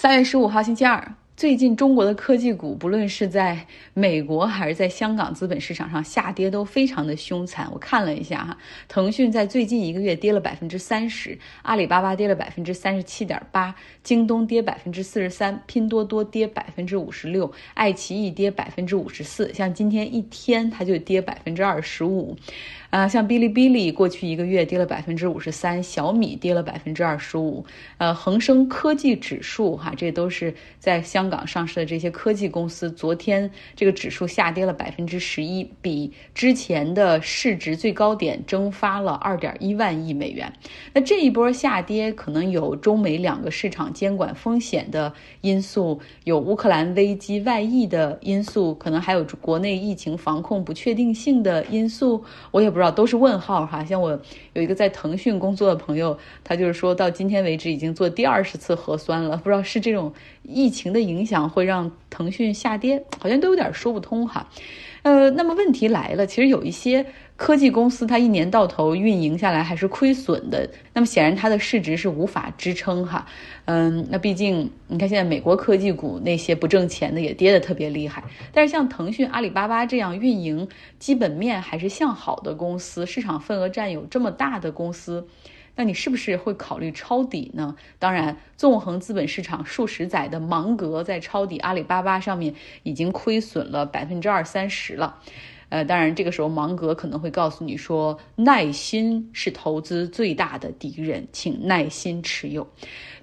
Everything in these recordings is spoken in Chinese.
三月十五号星期二，最近中国的科技股，不论是在美国还是在香港资本市场上下跌都非常的凶残。我看了一下哈，腾讯在最近一个月跌了百分之三十，阿里巴巴跌了百分之三十七点八，京东跌百分之四十三，拼多多跌百分之五十六，爱奇艺跌百分之五十四。像今天一天，它就跌百分之二十五。啊，像哔哩哔哩过去一个月跌了百分之五十三，小米跌了百分之二十五，呃，恒生科技指数哈，这都是在香港上市的这些科技公司，昨天这个指数下跌了百分之十一，比之前的市值最高点蒸发了二点一万亿美元。那这一波下跌可能有中美两个市场监管风险的因素，有乌克兰危机外溢的因素，可能还有国内疫情防控不确定性的因素，我也不。不知道都是问号哈，像我有一个在腾讯工作的朋友，他就是说到今天为止已经做第二十次核酸了，不知道是这种疫情的影响会让腾讯下跌，好像都有点说不通哈。呃，那么问题来了，其实有一些科技公司，它一年到头运营下来还是亏损的。那么显然它的市值是无法支撑哈。嗯，那毕竟你看现在美国科技股那些不挣钱的也跌得特别厉害。但是像腾讯、阿里巴巴这样运营基本面还是向好的公司，市场份额占有这么大的公司。那你是不是会考虑抄底呢？当然，纵横资本市场数十载的芒格在抄底阿里巴巴上面已经亏损了百分之二三十了。呃，当然，这个时候芒格可能会告诉你说，耐心是投资最大的敌人，请耐心持有。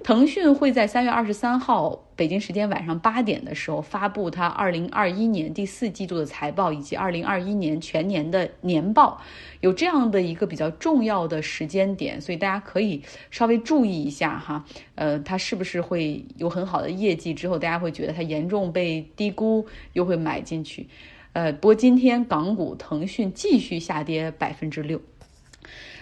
腾讯会在三月二十三号北京时间晚上八点的时候发布它二零二一年第四季度的财报以及二零二一年全年的年报，有这样的一个比较重要的时间点，所以大家可以稍微注意一下哈。呃，它是不是会有很好的业绩？之后大家会觉得它严重被低估，又会买进去。呃，不过今天港股腾讯继续下跌百分之六。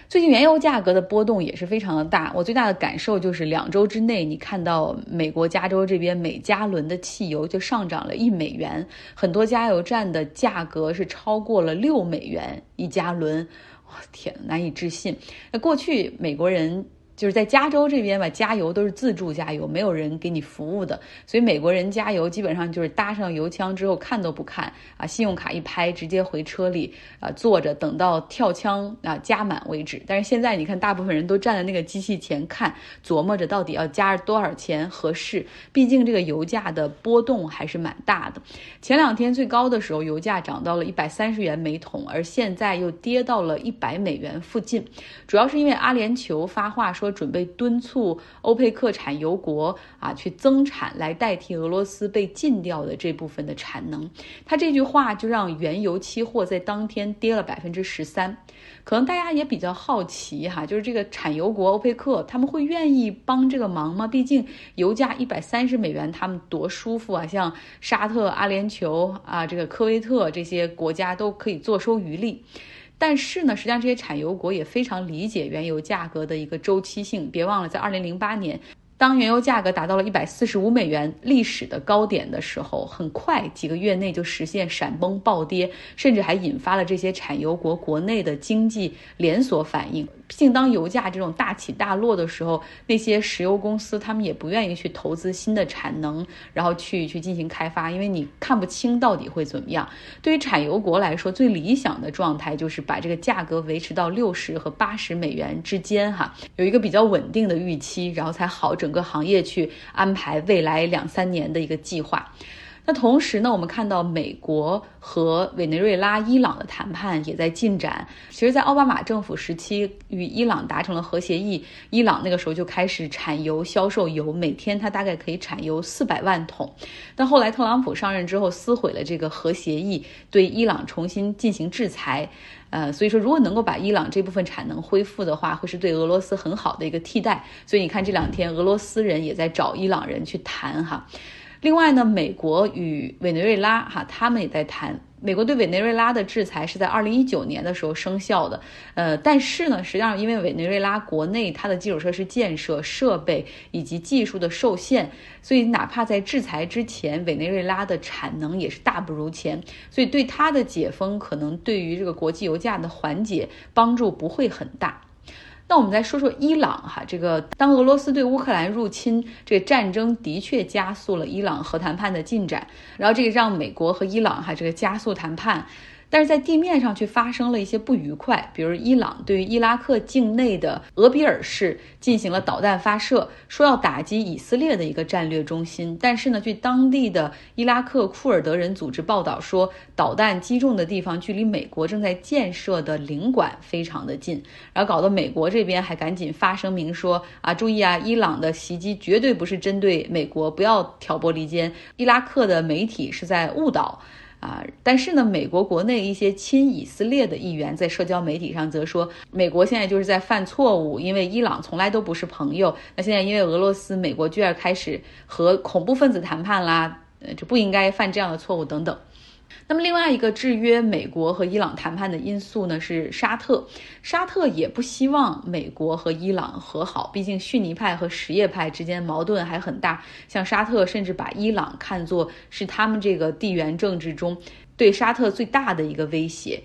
最近原油价格的波动也是非常的大，我最大的感受就是两周之内，你看到美国加州这边每加仑的汽油就上涨了一美元，很多加油站的价格是超过了六美元一加仑，哇天，难以置信。那过去美国人。就是在加州这边吧，加油都是自助加油，没有人给你服务的，所以美国人加油基本上就是搭上油枪之后看都不看啊，信用卡一拍直接回车里啊坐着等到跳枪啊加满为止。但是现在你看，大部分人都站在那个机器前看，琢磨着到底要加多少钱合适。毕竟这个油价的波动还是蛮大的。前两天最高的时候，油价涨到了一百三十元每桶，而现在又跌到了一百美元附近，主要是因为阿联酋发话说。说准备敦促欧佩克产油国啊去增产，来代替俄罗斯被禁掉的这部分的产能。他这句话就让原油期货在当天跌了百分之十三。可能大家也比较好奇哈，就是这个产油国欧佩克他们会愿意帮这个忙吗？毕竟油价一百三十美元，他们多舒服啊！像沙特、阿联酋啊，这个科威特这些国家都可以坐收渔利。但是呢，实际上这些产油国也非常理解原油价格的一个周期性。别忘了，在二零零八年。当原油价格达到了一百四十五美元历史的高点的时候，很快几个月内就实现闪崩暴跌，甚至还引发了这些产油国国内的经济连锁反应。毕竟，当油价这种大起大落的时候，那些石油公司他们也不愿意去投资新的产能，然后去去进行开发，因为你看不清到底会怎么样。对于产油国来说，最理想的状态就是把这个价格维持到六十和八十美元之间，哈，有一个比较稳定的预期，然后才好整整。个行业去安排未来两三年的一个计划。那同时呢，我们看到美国和委内瑞拉、伊朗的谈判也在进展。其实，在奥巴马政府时期，与伊朗达成了核协议，伊朗那个时候就开始产油、销售油，每天它大概可以产油四百万桶。但后来特朗普上任之后，撕毁了这个核协议，对伊朗重新进行制裁。呃，所以说，如果能够把伊朗这部分产能恢复的话，会是对俄罗斯很好的一个替代。所以你看，这两天俄罗斯人也在找伊朗人去谈哈。另外呢，美国与委内瑞拉哈，他们也在谈。美国对委内瑞拉的制裁是在二零一九年的时候生效的，呃，但是呢，实际上因为委内瑞拉国内它的基础设施建设、设备以及技术的受限，所以哪怕在制裁之前，委内瑞拉的产能也是大不如前，所以对它的解封可能对于这个国际油价的缓解帮助不会很大。那我们再说说伊朗哈，这个当俄罗斯对乌克兰入侵这个战争的确加速了伊朗核谈判的进展，然后这个让美国和伊朗哈这个加速谈判。但是在地面上却发生了一些不愉快，比如伊朗对于伊拉克境内的俄比尔市进行了导弹发射，说要打击以色列的一个战略中心。但是呢，据当地的伊拉克库尔德人组织报道说，导弹击中的地方距离美国正在建设的领馆非常的近，然后搞得美国这边还赶紧发声明说啊，注意啊，伊朗的袭击绝对不是针对美国，不要挑拨离间，伊拉克的媒体是在误导。啊，但是呢，美国国内一些亲以色列的议员在社交媒体上则说，美国现在就是在犯错误，因为伊朗从来都不是朋友。那现在因为俄罗斯，美国居然开始和恐怖分子谈判啦，呃，就不应该犯这样的错误等等。那么另外一个制约美国和伊朗谈判的因素呢，是沙特。沙特也不希望美国和伊朗和好，毕竟逊尼派和什叶派之间矛盾还很大。像沙特甚至把伊朗看作是他们这个地缘政治中对沙特最大的一个威胁。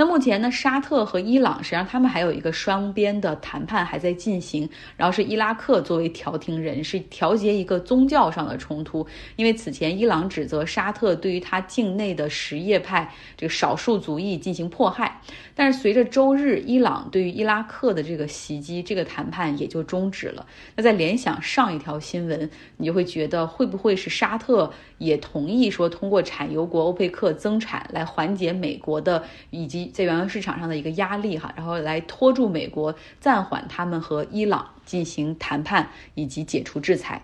那目前呢，沙特和伊朗实际上他们还有一个双边的谈判还在进行，然后是伊拉克作为调停人，是调节一个宗教上的冲突。因为此前伊朗指责沙特对于他境内的什叶派这个少数族裔进行迫害，但是随着周日伊朗对于伊拉克的这个袭击，这个谈判也就终止了。那在联想上一条新闻，你就会觉得会不会是沙特也同意说通过产油国欧佩克增产来缓解美国的以及。在原油市场上的一个压力哈，然后来拖住美国，暂缓他们和伊朗进行谈判以及解除制裁。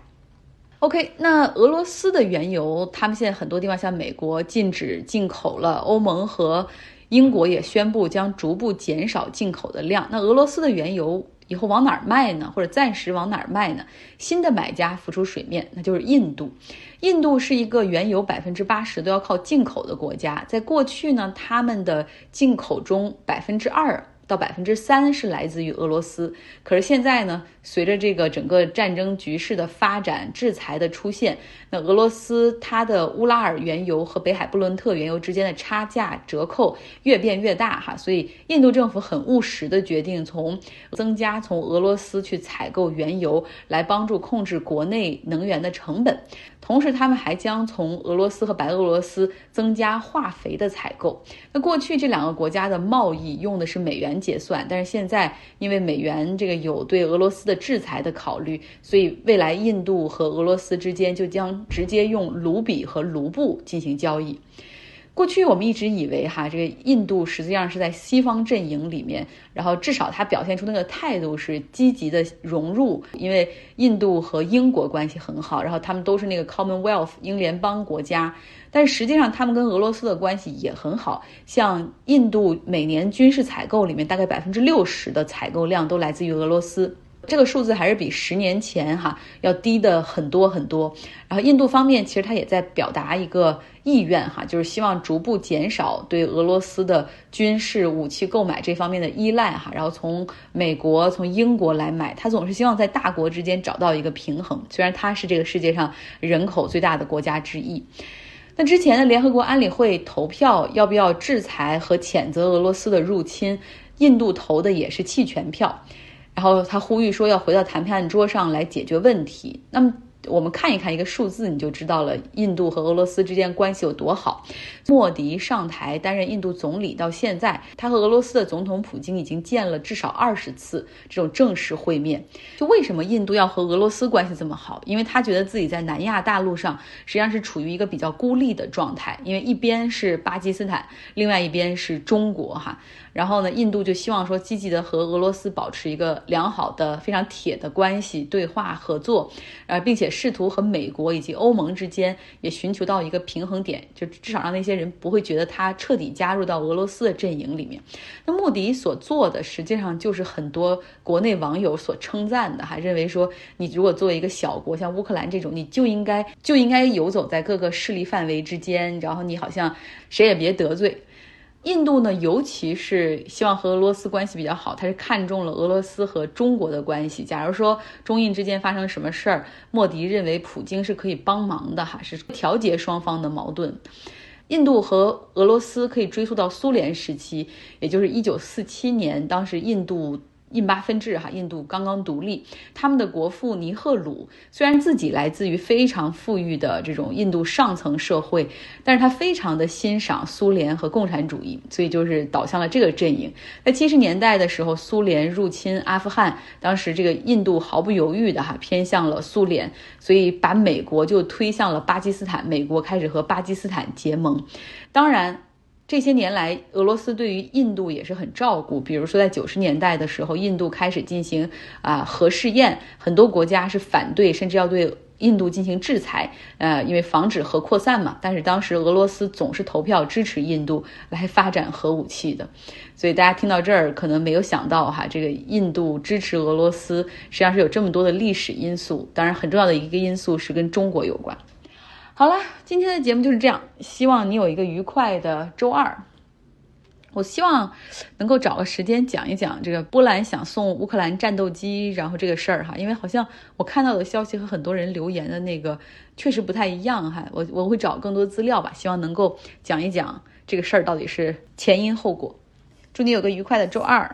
OK，那俄罗斯的原油，他们现在很多地方像美国禁止进口了，欧盟和英国也宣布将逐步减少进口的量。那俄罗斯的原油以后往哪儿卖呢？或者暂时往哪儿卖呢？新的买家浮出水面，那就是印度。印度是一个原油百分之八十都要靠进口的国家，在过去呢，他们的进口中百分之二。到百分之三是来自于俄罗斯，可是现在呢，随着这个整个战争局势的发展，制裁的出现，那俄罗斯它的乌拉尔原油和北海布伦特原油之间的差价折扣越变越大哈，所以印度政府很务实的决定从增加从俄罗斯去采购原油，来帮助控制国内能源的成本。同时，他们还将从俄罗斯和白俄罗斯增加化肥的采购。那过去这两个国家的贸易用的是美元结算，但是现在因为美元这个有对俄罗斯的制裁的考虑，所以未来印度和俄罗斯之间就将直接用卢比和卢布进行交易。过去我们一直以为哈，这个印度实际上是在西方阵营里面，然后至少他表现出那个态度是积极的融入，因为印度和英国关系很好，然后他们都是那个 Commonwealth 英联邦国家，但实际上他们跟俄罗斯的关系也很好，像印度每年军事采购里面大概百分之六十的采购量都来自于俄罗斯。这个数字还是比十年前哈要低的很多很多。然后印度方面其实他也在表达一个意愿哈，就是希望逐步减少对俄罗斯的军事武器购买这方面的依赖哈，然后从美国、从英国来买。他总是希望在大国之间找到一个平衡。虽然他是这个世界上人口最大的国家之一。那之前的联合国安理会投票要不要制裁和谴责俄罗斯的入侵，印度投的也是弃权票。然后他呼吁说要回到谈判桌上来解决问题。那么。我们看一看一个数字，你就知道了印度和俄罗斯之间关系有多好。莫迪上台担任印度总理到现在，他和俄罗斯的总统普京已经见了至少二十次这种正式会面。就为什么印度要和俄罗斯关系这么好？因为他觉得自己在南亚大陆上实际上是处于一个比较孤立的状态，因为一边是巴基斯坦，另外一边是中国哈。然后呢，印度就希望说积极的和俄罗斯保持一个良好的、非常铁的关系，对话合作，呃，并且试图和美国以及欧盟之间也寻求到一个平衡点，就至少让那些人不会觉得他彻底加入到俄罗斯的阵营里面。那穆迪所做的实际上就是很多国内网友所称赞的，哈，认为说你如果作为一个小国，像乌克兰这种，你就应该就应该游走在各个势力范围之间，然后你好像谁也别得罪。印度呢，尤其是希望和俄罗斯关系比较好，他是看中了俄罗斯和中国的关系。假如说中印之间发生什么事儿，莫迪认为普京是可以帮忙的，哈，是调节双方的矛盾。印度和俄罗斯可以追溯到苏联时期，也就是一九四七年，当时印度印巴分治哈，印度刚刚独立，他们的国父尼赫鲁虽然自己来自于非常富裕的这种印度上层社会，但是他非常的欣赏苏联和共产主义，所以就是倒向了这个阵营。在七十年代的时候，苏联入侵阿富汗，当时这个印度毫不犹豫的哈偏向了苏联，所以把美国就推向了巴基斯坦，美国开始和巴基斯坦结盟，当然。这些年来，俄罗斯对于印度也是很照顾。比如说，在九十年代的时候，印度开始进行啊核试验，很多国家是反对，甚至要对印度进行制裁，呃，因为防止核扩散嘛。但是当时俄罗斯总是投票支持印度来发展核武器的，所以大家听到这儿可能没有想到哈，这个印度支持俄罗斯实际上是有这么多的历史因素。当然，很重要的一个因素是跟中国有关。好了，今天的节目就是这样。希望你有一个愉快的周二。我希望能够找个时间讲一讲这个波兰想送乌克兰战斗机，然后这个事儿哈，因为好像我看到的消息和很多人留言的那个确实不太一样哈。我我会找更多资料吧，希望能够讲一讲这个事儿到底是前因后果。祝你有个愉快的周二。